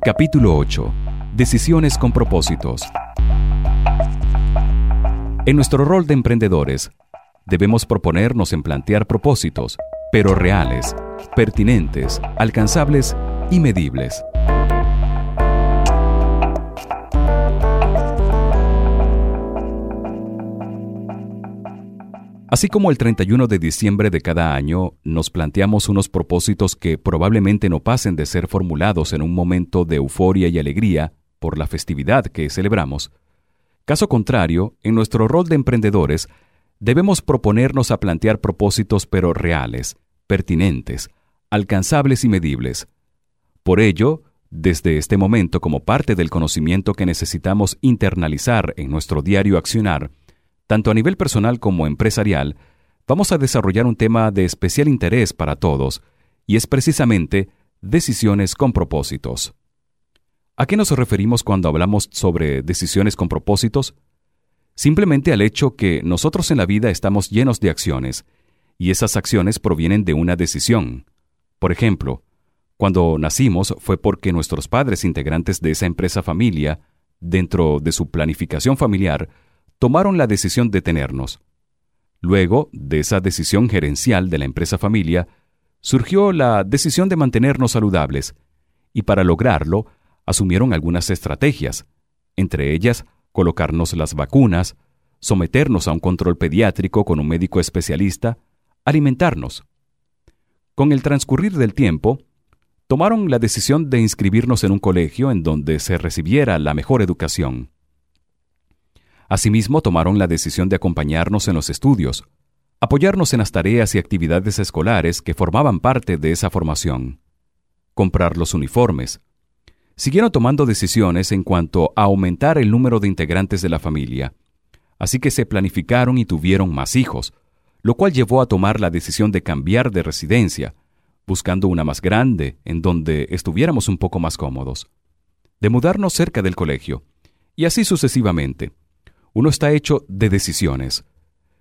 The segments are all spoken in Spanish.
Capítulo 8. Decisiones con propósitos. En nuestro rol de emprendedores, debemos proponernos en plantear propósitos, pero reales, pertinentes, alcanzables y medibles. Así como el 31 de diciembre de cada año nos planteamos unos propósitos que probablemente no pasen de ser formulados en un momento de euforia y alegría por la festividad que celebramos, caso contrario, en nuestro rol de emprendedores, debemos proponernos a plantear propósitos pero reales, pertinentes, alcanzables y medibles. Por ello, desde este momento, como parte del conocimiento que necesitamos internalizar en nuestro diario accionar, tanto a nivel personal como empresarial, vamos a desarrollar un tema de especial interés para todos, y es precisamente decisiones con propósitos. ¿A qué nos referimos cuando hablamos sobre decisiones con propósitos? Simplemente al hecho que nosotros en la vida estamos llenos de acciones, y esas acciones provienen de una decisión. Por ejemplo, cuando nacimos fue porque nuestros padres integrantes de esa empresa familia, dentro de su planificación familiar, tomaron la decisión de tenernos. Luego, de esa decisión gerencial de la empresa familia, surgió la decisión de mantenernos saludables, y para lograrlo, asumieron algunas estrategias, entre ellas colocarnos las vacunas, someternos a un control pediátrico con un médico especialista, alimentarnos. Con el transcurrir del tiempo, tomaron la decisión de inscribirnos en un colegio en donde se recibiera la mejor educación. Asimismo, tomaron la decisión de acompañarnos en los estudios, apoyarnos en las tareas y actividades escolares que formaban parte de esa formación, comprar los uniformes. Siguieron tomando decisiones en cuanto a aumentar el número de integrantes de la familia, así que se planificaron y tuvieron más hijos, lo cual llevó a tomar la decisión de cambiar de residencia, buscando una más grande en donde estuviéramos un poco más cómodos, de mudarnos cerca del colegio, y así sucesivamente uno está hecho de decisiones.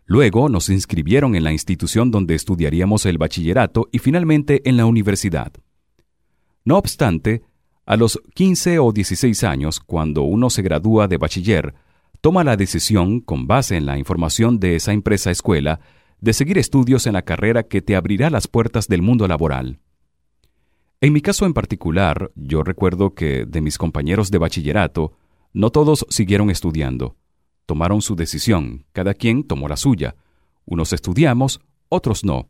Luego nos inscribieron en la institución donde estudiaríamos el bachillerato y finalmente en la universidad. No obstante, a los 15 o 16 años, cuando uno se gradúa de bachiller, toma la decisión, con base en la información de esa empresa escuela, de seguir estudios en la carrera que te abrirá las puertas del mundo laboral. En mi caso en particular, yo recuerdo que de mis compañeros de bachillerato, no todos siguieron estudiando tomaron su decisión, cada quien tomó la suya. Unos estudiamos, otros no.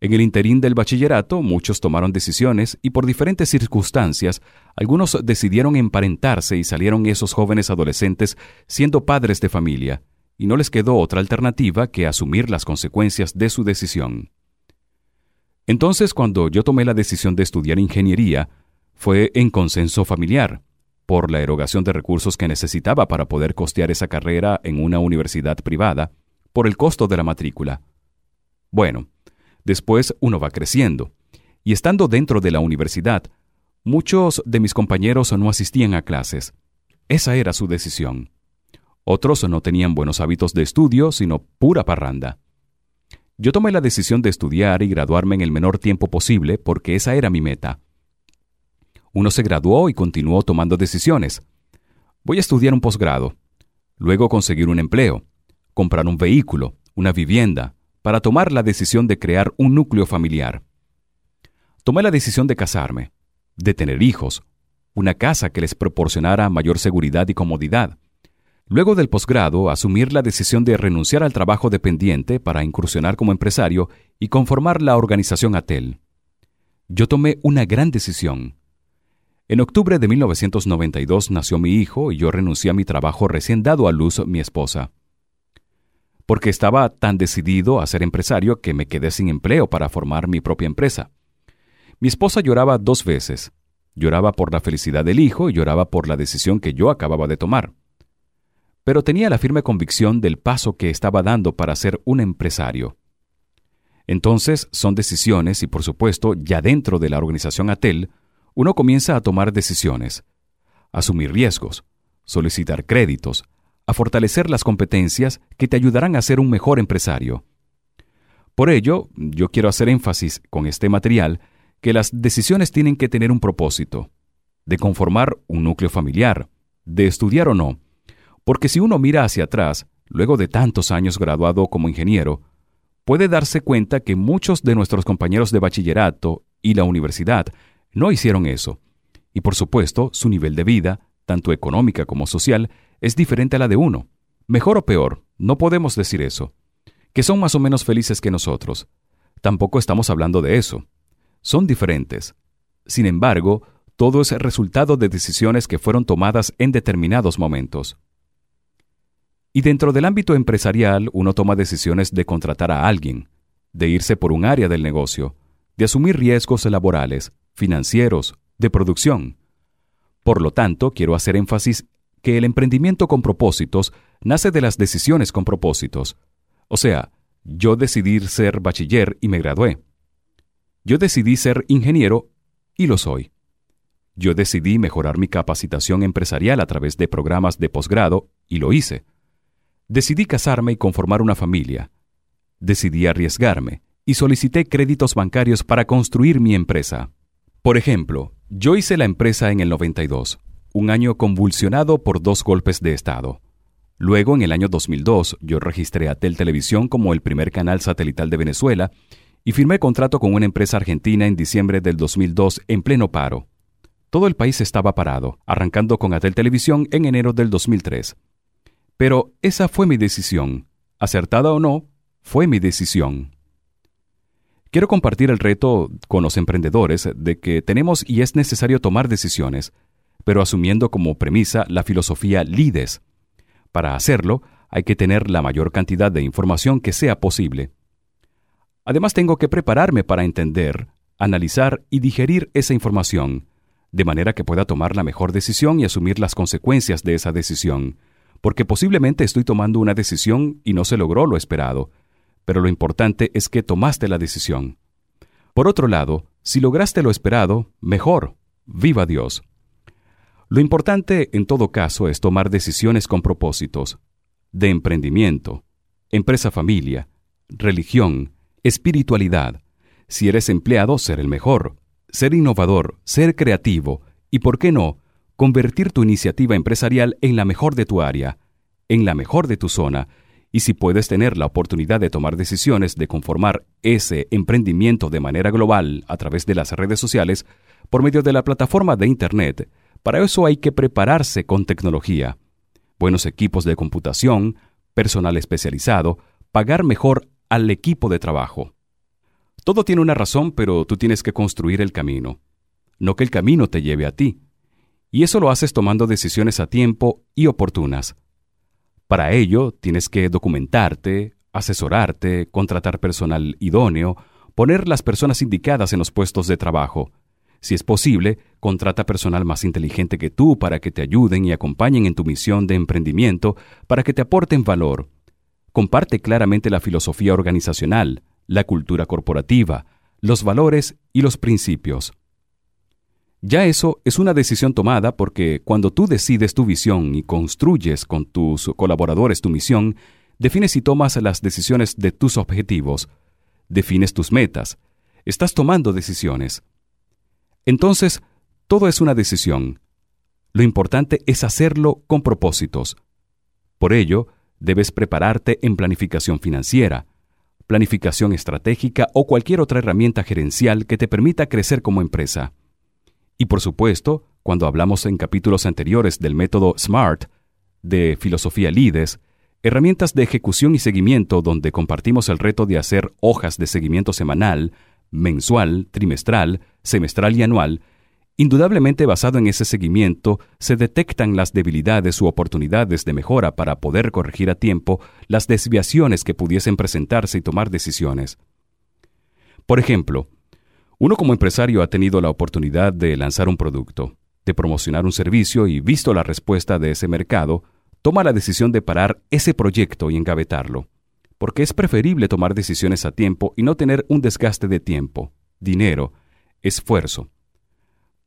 En el interín del bachillerato muchos tomaron decisiones y por diferentes circunstancias algunos decidieron emparentarse y salieron esos jóvenes adolescentes siendo padres de familia, y no les quedó otra alternativa que asumir las consecuencias de su decisión. Entonces cuando yo tomé la decisión de estudiar ingeniería, fue en consenso familiar por la erogación de recursos que necesitaba para poder costear esa carrera en una universidad privada, por el costo de la matrícula. Bueno, después uno va creciendo, y estando dentro de la universidad, muchos de mis compañeros no asistían a clases. Esa era su decisión. Otros no tenían buenos hábitos de estudio, sino pura parranda. Yo tomé la decisión de estudiar y graduarme en el menor tiempo posible porque esa era mi meta. Uno se graduó y continuó tomando decisiones. Voy a estudiar un posgrado, luego conseguir un empleo, comprar un vehículo, una vivienda, para tomar la decisión de crear un núcleo familiar. Tomé la decisión de casarme, de tener hijos, una casa que les proporcionara mayor seguridad y comodidad. Luego del posgrado, asumir la decisión de renunciar al trabajo dependiente para incursionar como empresario y conformar la organización ATEL. Yo tomé una gran decisión. En octubre de 1992 nació mi hijo y yo renuncié a mi trabajo recién dado a luz mi esposa. Porque estaba tan decidido a ser empresario que me quedé sin empleo para formar mi propia empresa. Mi esposa lloraba dos veces. Lloraba por la felicidad del hijo y lloraba por la decisión que yo acababa de tomar. Pero tenía la firme convicción del paso que estaba dando para ser un empresario. Entonces son decisiones y por supuesto ya dentro de la organización ATEL uno comienza a tomar decisiones, asumir riesgos, solicitar créditos, a fortalecer las competencias que te ayudarán a ser un mejor empresario. Por ello, yo quiero hacer énfasis con este material que las decisiones tienen que tener un propósito. de conformar un núcleo familiar, de estudiar o no. Porque si uno mira hacia atrás, luego de tantos años graduado como ingeniero, puede darse cuenta que muchos de nuestros compañeros de bachillerato y la universidad no hicieron eso. Y por supuesto, su nivel de vida, tanto económica como social, es diferente a la de uno. Mejor o peor, no podemos decir eso. Que son más o menos felices que nosotros. Tampoco estamos hablando de eso. Son diferentes. Sin embargo, todo es resultado de decisiones que fueron tomadas en determinados momentos. Y dentro del ámbito empresarial uno toma decisiones de contratar a alguien, de irse por un área del negocio, de asumir riesgos laborales, financieros, de producción. Por lo tanto, quiero hacer énfasis que el emprendimiento con propósitos nace de las decisiones con propósitos. O sea, yo decidí ser bachiller y me gradué. Yo decidí ser ingeniero y lo soy. Yo decidí mejorar mi capacitación empresarial a través de programas de posgrado y lo hice. Decidí casarme y conformar una familia. Decidí arriesgarme y solicité créditos bancarios para construir mi empresa. Por ejemplo, yo hice la empresa en el 92, un año convulsionado por dos golpes de Estado. Luego, en el año 2002, yo registré a Tel Televisión como el primer canal satelital de Venezuela y firmé contrato con una empresa argentina en diciembre del 2002 en pleno paro. Todo el país estaba parado, arrancando con Atel Televisión en enero del 2003. Pero esa fue mi decisión. Acertada o no, fue mi decisión. Quiero compartir el reto con los emprendedores de que tenemos y es necesario tomar decisiones, pero asumiendo como premisa la filosofía LIDES. Para hacerlo, hay que tener la mayor cantidad de información que sea posible. Además, tengo que prepararme para entender, analizar y digerir esa información, de manera que pueda tomar la mejor decisión y asumir las consecuencias de esa decisión porque posiblemente estoy tomando una decisión y no se logró lo esperado, pero lo importante es que tomaste la decisión. Por otro lado, si lograste lo esperado, mejor, viva Dios. Lo importante en todo caso es tomar decisiones con propósitos, de emprendimiento, empresa familia, religión, espiritualidad. Si eres empleado, ser el mejor, ser innovador, ser creativo y, ¿por qué no?, convertir tu iniciativa empresarial en la mejor de tu área, en la mejor de tu zona, y si puedes tener la oportunidad de tomar decisiones de conformar ese emprendimiento de manera global a través de las redes sociales, por medio de la plataforma de Internet, para eso hay que prepararse con tecnología, buenos equipos de computación, personal especializado, pagar mejor al equipo de trabajo. Todo tiene una razón, pero tú tienes que construir el camino, no que el camino te lleve a ti. Y eso lo haces tomando decisiones a tiempo y oportunas. Para ello, tienes que documentarte, asesorarte, contratar personal idóneo, poner las personas indicadas en los puestos de trabajo. Si es posible, contrata personal más inteligente que tú para que te ayuden y acompañen en tu misión de emprendimiento, para que te aporten valor. Comparte claramente la filosofía organizacional, la cultura corporativa, los valores y los principios. Ya eso es una decisión tomada porque cuando tú decides tu visión y construyes con tus colaboradores tu misión, defines y tomas las decisiones de tus objetivos, defines tus metas, estás tomando decisiones. Entonces, todo es una decisión. Lo importante es hacerlo con propósitos. Por ello, debes prepararte en planificación financiera, planificación estratégica o cualquier otra herramienta gerencial que te permita crecer como empresa. Y por supuesto, cuando hablamos en capítulos anteriores del método SMART, de filosofía LIDES, herramientas de ejecución y seguimiento donde compartimos el reto de hacer hojas de seguimiento semanal, mensual, trimestral, semestral y anual, indudablemente basado en ese seguimiento se detectan las debilidades u oportunidades de mejora para poder corregir a tiempo las desviaciones que pudiesen presentarse y tomar decisiones. Por ejemplo, uno como empresario ha tenido la oportunidad de lanzar un producto, de promocionar un servicio y visto la respuesta de ese mercado, toma la decisión de parar ese proyecto y engavetarlo, porque es preferible tomar decisiones a tiempo y no tener un desgaste de tiempo, dinero, esfuerzo.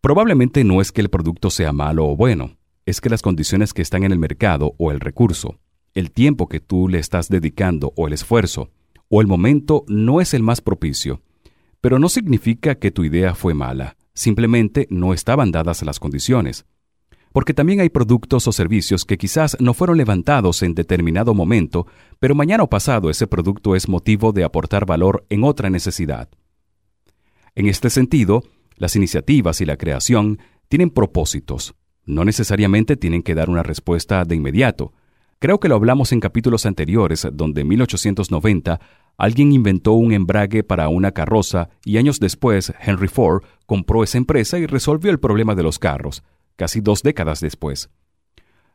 Probablemente no es que el producto sea malo o bueno, es que las condiciones que están en el mercado o el recurso, el tiempo que tú le estás dedicando o el esfuerzo, o el momento no es el más propicio pero no significa que tu idea fue mala, simplemente no estaban dadas las condiciones. Porque también hay productos o servicios que quizás no fueron levantados en determinado momento, pero mañana o pasado ese producto es motivo de aportar valor en otra necesidad. En este sentido, las iniciativas y la creación tienen propósitos. No necesariamente tienen que dar una respuesta de inmediato. Creo que lo hablamos en capítulos anteriores, donde en 1890 alguien inventó un embrague para una carroza y años después Henry Ford compró esa empresa y resolvió el problema de los carros, casi dos décadas después.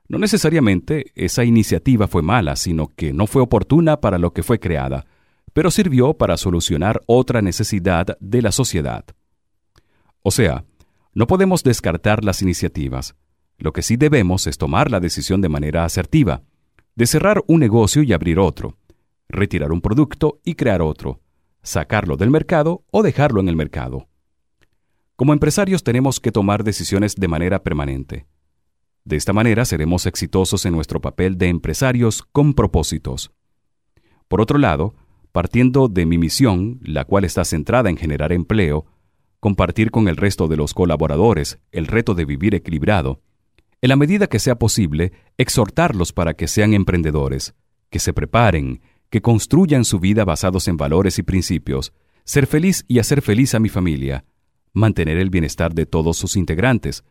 No necesariamente esa iniciativa fue mala, sino que no fue oportuna para lo que fue creada, pero sirvió para solucionar otra necesidad de la sociedad. O sea, no podemos descartar las iniciativas. Lo que sí debemos es tomar la decisión de manera asertiva, de cerrar un negocio y abrir otro, retirar un producto y crear otro, sacarlo del mercado o dejarlo en el mercado. Como empresarios tenemos que tomar decisiones de manera permanente. De esta manera seremos exitosos en nuestro papel de empresarios con propósitos. Por otro lado, partiendo de mi misión, la cual está centrada en generar empleo, compartir con el resto de los colaboradores el reto de vivir equilibrado, en la medida que sea posible, exhortarlos para que sean emprendedores, que se preparen, que construyan su vida basados en valores y principios, ser feliz y hacer feliz a mi familia, mantener el bienestar de todos sus integrantes.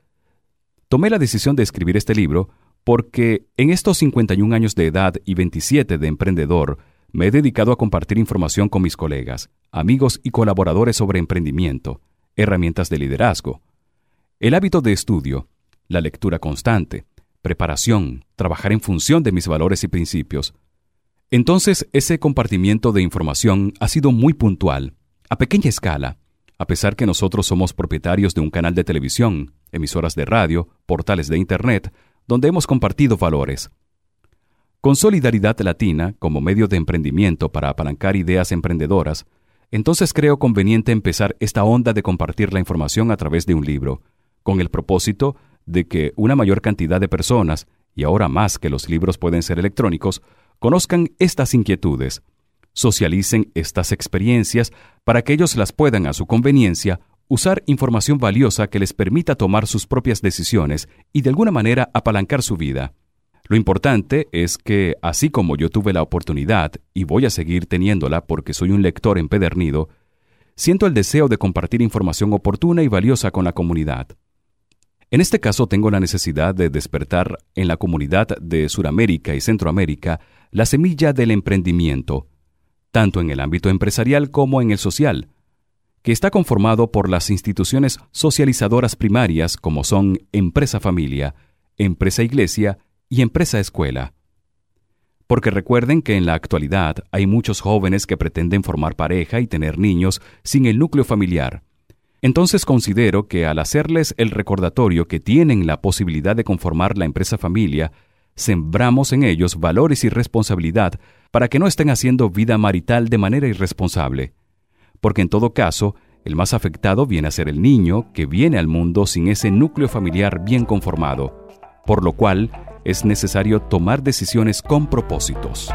Tomé la decisión de escribir este libro porque en estos 51 años de edad y 27 de emprendedor, me he dedicado a compartir información con mis colegas, amigos y colaboradores sobre emprendimiento, herramientas de liderazgo, el hábito de estudio, la lectura constante, preparación, trabajar en función de mis valores y principios. Entonces, ese compartimiento de información ha sido muy puntual, a pequeña escala, a pesar que nosotros somos propietarios de un canal de televisión, emisoras de radio, portales de Internet, donde hemos compartido valores. Con Solidaridad Latina como medio de emprendimiento para apalancar ideas emprendedoras, entonces creo conveniente empezar esta onda de compartir la información a través de un libro, con el propósito de que una mayor cantidad de personas, y ahora más que los libros pueden ser electrónicos, conozcan estas inquietudes, socialicen estas experiencias para que ellos las puedan a su conveniencia usar información valiosa que les permita tomar sus propias decisiones y de alguna manera apalancar su vida. Lo importante es que, así como yo tuve la oportunidad, y voy a seguir teniéndola porque soy un lector empedernido, siento el deseo de compartir información oportuna y valiosa con la comunidad. En este caso tengo la necesidad de despertar en la comunidad de Suramérica y Centroamérica la semilla del emprendimiento, tanto en el ámbito empresarial como en el social, que está conformado por las instituciones socializadoras primarias como son empresa familia, empresa iglesia y empresa escuela. Porque recuerden que en la actualidad hay muchos jóvenes que pretenden formar pareja y tener niños sin el núcleo familiar. Entonces considero que al hacerles el recordatorio que tienen la posibilidad de conformar la empresa familia, sembramos en ellos valores y responsabilidad para que no estén haciendo vida marital de manera irresponsable. Porque en todo caso, el más afectado viene a ser el niño que viene al mundo sin ese núcleo familiar bien conformado, por lo cual es necesario tomar decisiones con propósitos.